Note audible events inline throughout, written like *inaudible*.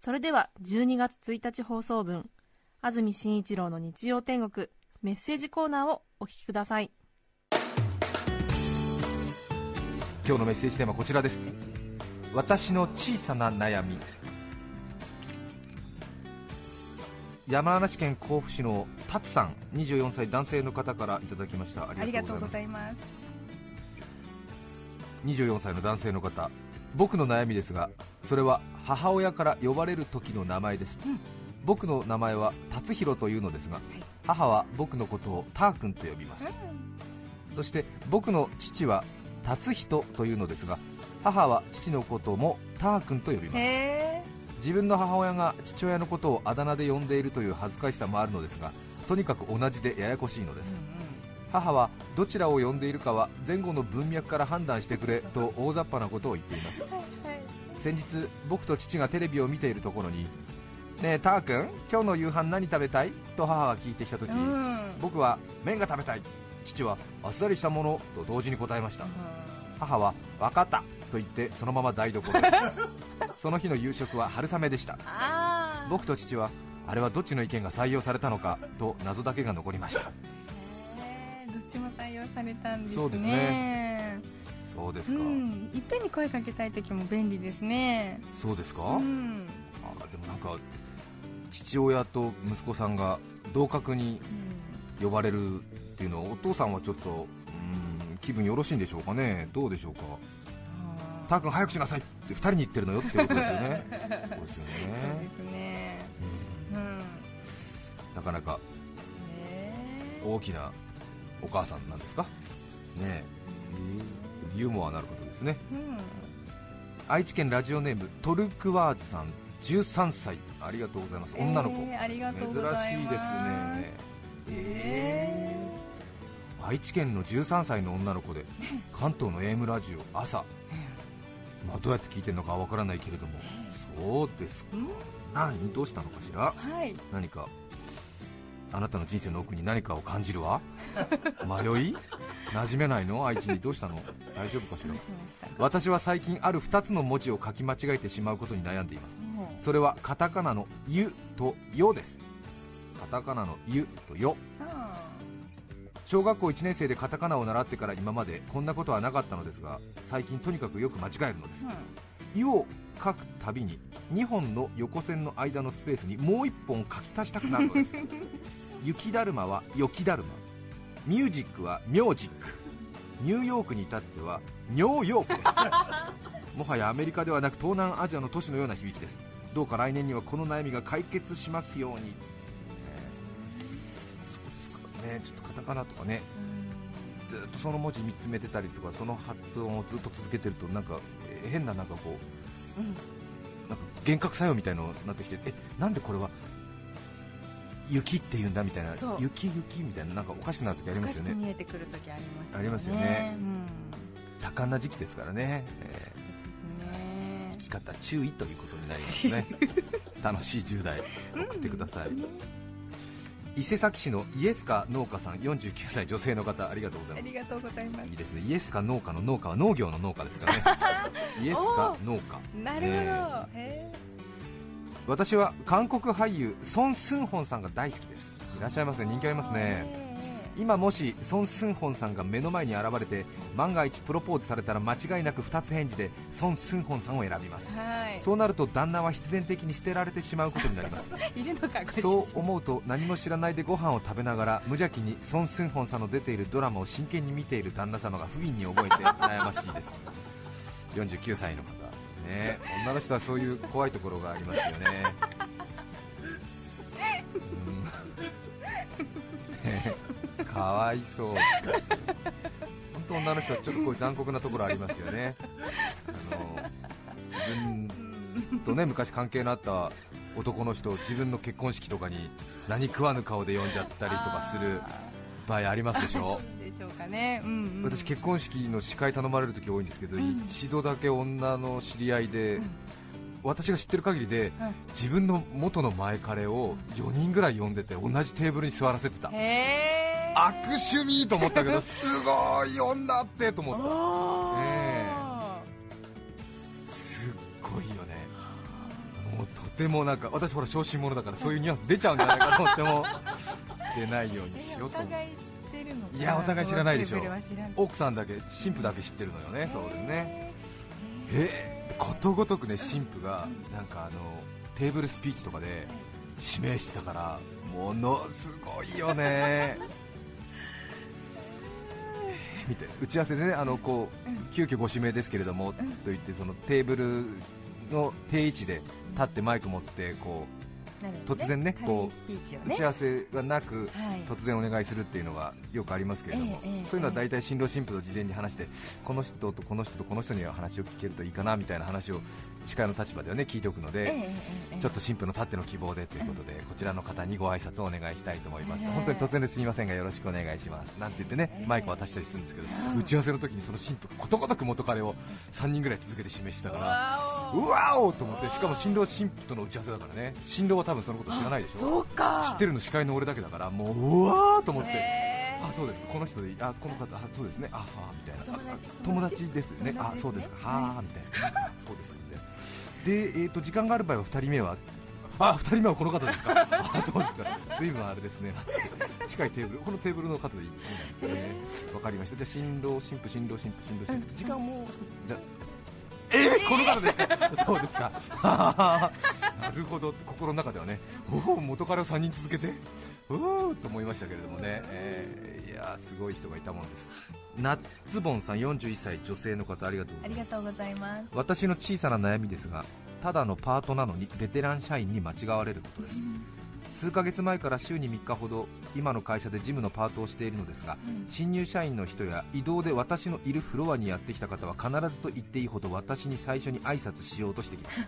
それでは12月1日放送分安住紳一郎の日曜天国メッセージコーナーをお聞きください。今日のメッセージテーマはこちらです。私の小さな悩み。山梨県甲府市の達さん24歳男性の方からいただきました。あありがとうございいます。ます24歳の男性の方。僕の悩みですがそれは母親から呼ばれる時の名前です、僕の名前は達弘というのですが、母は僕のことをター君と呼びます、そして僕の父は達人というのですが母は父のこともター君と呼びます。へ自分の母親が父親のことをあだ名で呼んでいるという恥ずかしさもあるのですがとにかく同じでややこしいのです、母はどちらを呼んでいるかは前後の文脈から判断してくれと大雑把なことを言っています。先日僕と父がテレビを見ているところにねえター君今日の夕飯何食べたい？と母が聞いてきた時、うん。僕は麺が食べたい。父はあっさりしたものと同時に答えました。母は分かった。と言ってそのまま台所へ。*laughs* その日の夕食は春雨でした。僕と父はあれはどっちの意見が採用されたのかと謎だけが残りましたちも採用されたんですね。そうですねそうですか、うん。いっぺんに声かけたい時も便利ですね。そうですか、うん。あでもなんか父親と息子さんが同格に呼ばれるっていうのはお父さんはちょっとうん気分よろしいんでしょうかねどうでしょうかあたーくん早くしなさいって2人に言ってるのよってことですよね *laughs* そうですね。うんうん。なかなかへ大きなお母さんなんですか？ねえ。ユーモアのあることですね。ーうん。愛知県ラジオネームトルクワーズさん。13歳。ありがとうございます。女の子、えーありがとう珍しございます。いですね。え愛知県の13歳の女の子で *laughs* 関東の AM ラジオ朝、まあ、どうやって聞いてるのかはわからないけれども。そうですか。うん。何？どうしたのかしら？ーはい。何かあなたの人生の奥に何かを感じるわ？*laughs* 迷い？馴染めないの？愛知にどうしたの？大丈夫かしら？私は最近ある2つの文字を書き間違えてしまうことに悩んでいます。それはカタカナの「ゆ」と「よ」です。カタカナの「ゆ」と「よ」あ。小学校1年生でカタカナを習ってから今までこんなことはなかったのですが最近とにかくよく間違えるのです。ーうん。「ゆ」を書くたびに2本の横線の間のスペースにもう1本書き足したくなるのです *laughs* 雪だるまは雪だるま。ミュージックはミョージック。ニューヨークに至ってはニョーヨークです *laughs* もはやアメリカではなく東南アジアの都市のような響きです。どうか来年にはこの悩みが解決しますように、ねそうですかね。ちょっとカタカナとかね。ずっとその文字見つめてたりとかその発音をずっと続けてるとなんかえー変ななんかこううん。なんか幻覚作用みたいのになってきてえなんでこれは雪って言うんだみたいな雪雪みたいななんかおかしくなる時ありますよね。見えてくる時ありますよね。ありますよね。うん。多感な時期ですからね、えーね生き方注意ということになりますね。*laughs* 楽しい10代送ってください、伊勢崎市のイエスカ農家さん49歳女性の方ありがとうございます。ありがとうございます。いいですね。イエスカ農家の農家は農業の農家ですからね。*laughs* イエスカ。農家なるほど、ねへ私は韓国俳優ソン・スンホンさんが大好きです。いらっしゃいますね。人気ありますね。え今もしソン・スンホンさんが目の前に現れて万が一プロポーズされたら間違いなく2つ返事でソン・スンホンさんを選びます。はい。そうなると旦那は必然的に捨てられてしまうことになります。*laughs* いるのかごそう思うと何も知らないでご飯を食べながら無邪気にソン・スンホンさんの出ているドラマを真剣に見ている旦那様が不憫に覚えて悩ましいです。*laughs* 49歳の方ね。女の人はそういう怖いところがありますよね。うん。かわいそう。本当女の人はちょっとこう残酷なところありますよね。あの自分とね昔関係のあった男の人自分の結婚式とかに何食わぬ顔で呼んじゃったりとかする場合ありますでしょ。うしょうかね。うん、うん。私結婚式の司会頼まれる時多いんですけど、うん。一度だけ女の知り合いで、うん。私が知ってる限りで、はい自分の元の前彼を4人ぐらい呼んでて同じテーブルに座らせてた。悪趣味と思ったけどすごい女ってと思った。あすっごいよね。もうとてもなんか私ほら小心者だからそういうニュアンス出ちゃうんじゃないかと思っても *laughs* 出ないようにしー。ようと思ってるのかな。いやお互い知らないでしょ。奥さんだけ新婦だけ知ってるのよねそうですね。えーことごとくね新婦がなんかあのテーブルスピーチとかで指名してたからものすごいよね。*laughs* 見て打ち合わせでねあのこう急遽ご指名ですけれどもと言ってそのテーブルの定位置で立ってマイク持ってこなるほど突然ねこう打ね。ち合わせがなくはい。突然お願いするっていうのがよくありますけれども、そういうのは大体新郎新婦と事前に話してこの人とこの人とこの人には話を聞けるといいかなみたいな話を司会の立場ではね聞いておくので、ちょっと新婦のたっての希望でということで、こちらの方にご挨拶をお願いしたいと思います、ええ本当に突然ですみませんがよろしくお願いしますなんて言ってね、ええ。マイク渡したりするんですけど、うん打ち合わせの時にその新婦がことごとく元彼を3人ぐらい続けて示してたからうわおと思ってしかも新郎新婦との打ち合わせだからね新郎は多分そのこと知らないでしょ。そうか。知ってるの司会の俺だけだからもううわーと思って。あそうですか。この人でいい。あこの方あそうですね。あはあみたいな。友達。あ友達ですよね。友達ですね。あそうですか。はあみたいな。そうですみたいなで、えー、と時間がある場合は2人目はあ2人目はこの方ですか。あそうですか。随分あれですね。近いテーブルこのテーブルの方でいいですね。えー。わかりました。じゃあ新郎新婦新郎新婦新郎新婦。時間もうじゃあ。えー、この方ですか、そうですか、なるほど、心の中ではね、おお、元彼を3人続けて、うーと思いましたけれどもね、えーいやー、すごい人がいたもんです。ナッツボンさん、41歳、女性の方、ありがとうございます。ありがとうございます私の小さな悩みですが、ただのパートなのにベテラン社員に間違われることです。数ヶ月前から週に3日ほど今の会社で事務のパートをしているのですが、うん新入社員の人や移動で私のいるフロアにやってきた方は必ずと言っていいほど私に最初に挨拶しようとしてきます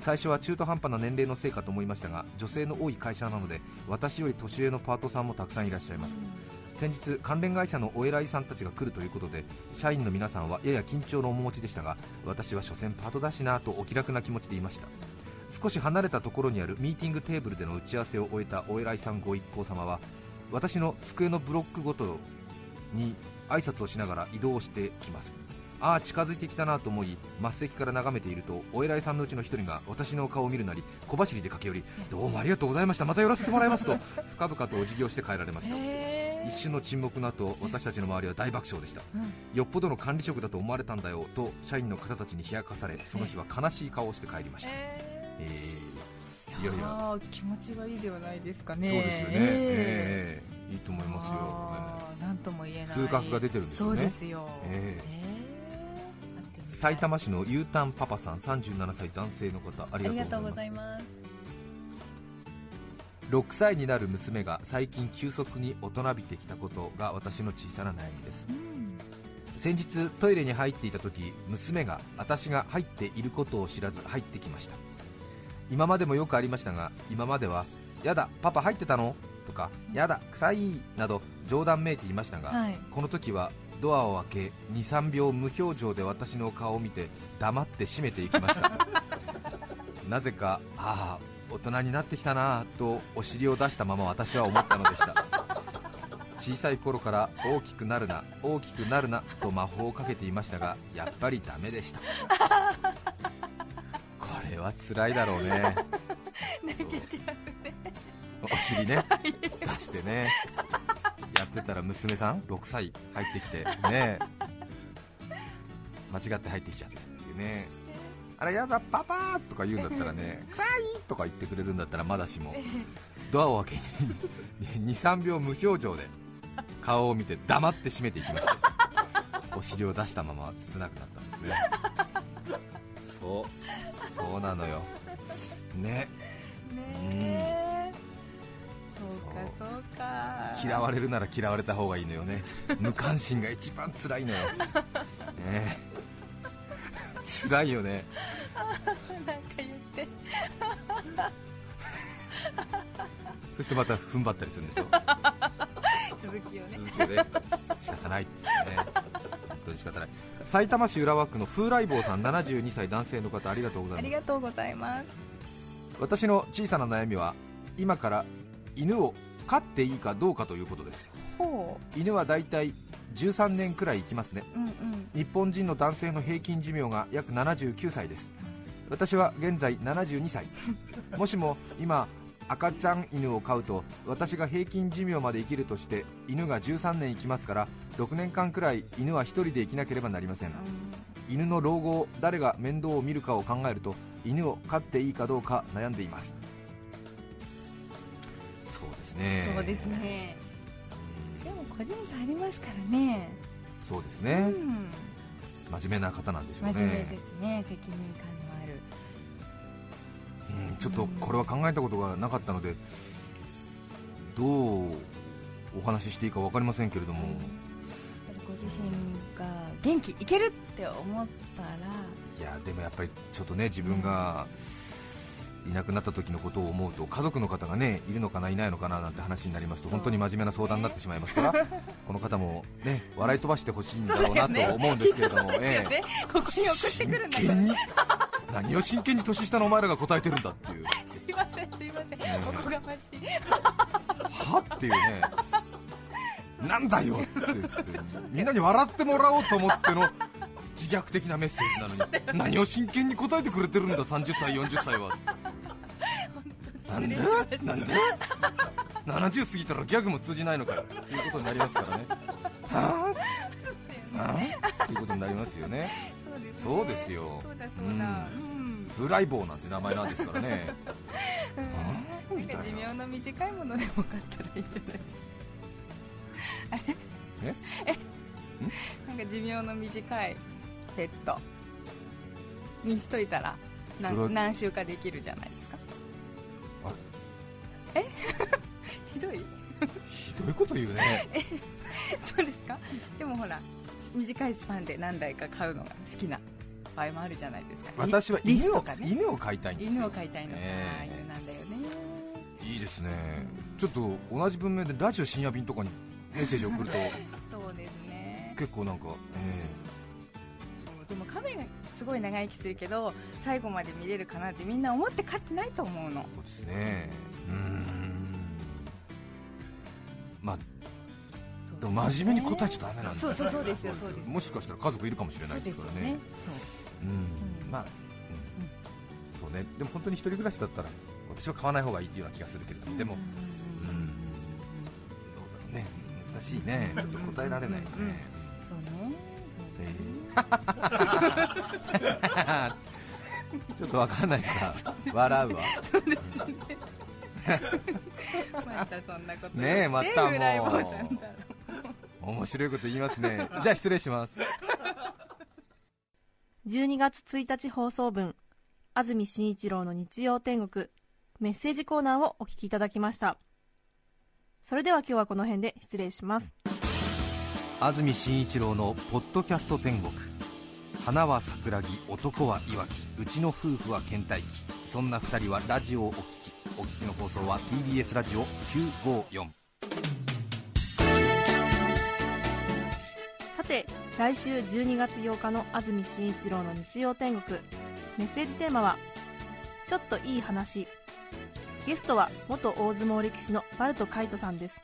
最初は中途半端な年齢のせいかと思いましたが女性の多い会社なので私より年上のパートさんもたくさんいらっしゃいます。先日関連会社のお偉いさんたちが来るということで社員の皆さんはやや緊張の面持ちでしたが私は所詮パートだしなとお気楽な気持ちでいました。少し離れたところにあるミーティングテーブルでの打ち合わせを終えたお偉いさんご一行様は私の机のブロックごとに挨拶をしながら移動してきます。ああ近づいてきたなと思い末席から眺めているとお偉いさんのうちの一人が私の顔を見るなり小走りで駆け寄りどうもありがとうございましたまた寄らせてもらいますと *laughs* 深々とお辞儀をして帰られました。へ一瞬の沈黙の後私たちの周りは大爆笑でした。うん。よっぽどの管理職だと思われたんだよと社員の方たちに冷やかされその日は悲しい顔をして帰りました、ええー、いやいや。ー気持ちがいいではないですかね。そうですよね、えええいいと思いますよ、あーなんとも言えない風格が出てるんですよね。そうですよ。えええー埼玉市の U ターンパパさん37歳男性の方あありりがとうございます。6歳になる娘が最近急速に大人びてきたことが私の小さな悩みです。うん。先日トイレに入っていた時娘が私が入っていることを知らず入ってきました。今までもよくありましたが今までは「やだパパ入ってたの?」とか「やだ臭い」など冗談めいていましたが、はい。この時はドアを開け23秒無表情で私の顔を見て黙って閉めていきました。*laughs* なぜかああ大人になってきたなぁとお尻を出したまま私は思ったのでした。小さい頃から大きくなるな大きくなるなと魔法をかけていましたがやっぱりダメでした。これは辛いだろうね。*laughs* お尻ね出してね。やってたら娘さん？6歳。入ってきて。ね間違って入ってきちゃったっていうね。あれやだパパーとか言うんだったらね臭いとか言ってくれるんだったらまだしもドアを開けに *laughs* 23秒無表情で顔を見て黙って閉めていきました。お尻を出したまま切なくなったんですね。そう。そうなのよ。ね。嫌われるなら嫌われた方がいいのよね。無関心が一番辛いのよ。ね。え辛いよね。なんか言って。そしてまた踏ん張ったりするんでしょ。続きをね。続きをね。仕方ない。ってね。本当に仕方ない。埼玉市浦和区の風来坊さん72歳男性の方ありがとうござあいます。りがとうございます。私の小さな悩みは今から犬を飼っていいかどうかということですほ犬はだいたい13年くらい生きますね。ううんうん。日本人の男性の平均寿命が約79歳です。私は現在72歳。*laughs* もしも今赤ちゃん犬を飼うと私が平均寿命まで生きるとして犬が13年生きますから6年間くらい犬は1人で生きなければなりません。犬の老後を誰が面倒を見るかを考えると犬を飼っていいかどうか悩んでいますですね。そうですね。でも個人差ありますからね。そうですね、うん。真面目な方なんでしょうね。真面目ですね。責任感のある。うんちょっとこれは考えたことがなかったのでどうお話ししていいか分かりませんけれども、ご自身が元気いけるって思ったら。いやでもやっぱりちょっとね自分がいなくなった時のことを思うと家族の方がねいるのかないないのかななんて話になりますと本当に真面目な相談になってしまいますから *laughs* この方もね笑い飛ばしてほしいんだろうなと思うんですけれども、ええ。でここに送ってくるんだから真剣に？何を真剣に年下のお前らが答えてるんだっていう。すいませんすいません、ねおこがましい。は？っていうね。なんだよってみんなに笑ってもらおうと思っての自虐的なメッセージなのに。何を真剣に答えてくれてるんだ30歳40歳は。*laughs* なんで？なんで？70過ぎたらギャグも通じないのかよ。ということになりますからね。はぁはぁっていうことになりますよね。そうですよ。風来坊なんて名前なんですからね。うん。な。んか寿命の短いものでも買ったらいいんじゃないです。かあれえ？*laughs* なんか寿命の短いペットにしといたら何週かできるじゃないですか。あ。え？*laughs* ひどい？ひどいこと言うね。そうですか？でもほら短いスパンで何台か買うのが好きな場合もあるじゃないですか。リ私は犬をね。犬を飼いたいんですよ犬を飼いたいのか、ええ。犬なんだよね。いいですね。ちょっと同じ文面でラジオ深夜便とかにメッセージを送ると。*laughs* そうですね。結構なんか、えそうでも亀がすごい長生きするけど最後まで見れるかなってみんな思って飼ってないと思うの。ーそうですね。うーん。まあでも真面目に答えちゃダメなんだ。そうそうそうですよそうです。もしかしたら家族いるかもしれなそいうでですからね。うんうん。まあ、うん。そうね。でも本当に一人暮らしだったら私は買わない方がいいような気がするけれども。でもうんうんどうだろうね。難しいね。ちょっと答えられないね、そうね。えー *laughs* ちょっとわかんないか。ら笑うわ。またそんなことねえまたもう。面白いこと言いますね。じゃあ失礼します。12月1日放送分安住紳一郎の日曜天国メッセージコーナーをお聞きいただきました。それでは今日はこの辺で失礼します安住紳一郎の「ポッドキャスト天国」花は桜木男はいわきうちの夫婦は倦怠期。そんな2人はラジオをお聞き。お聞きの放送は TBS ラジオ954さて来週12月8日の安住紳一郎の日曜天国。メッセージテーマは「ちょっといい話」ゲストは元大相撲力士のバルト海人さんです。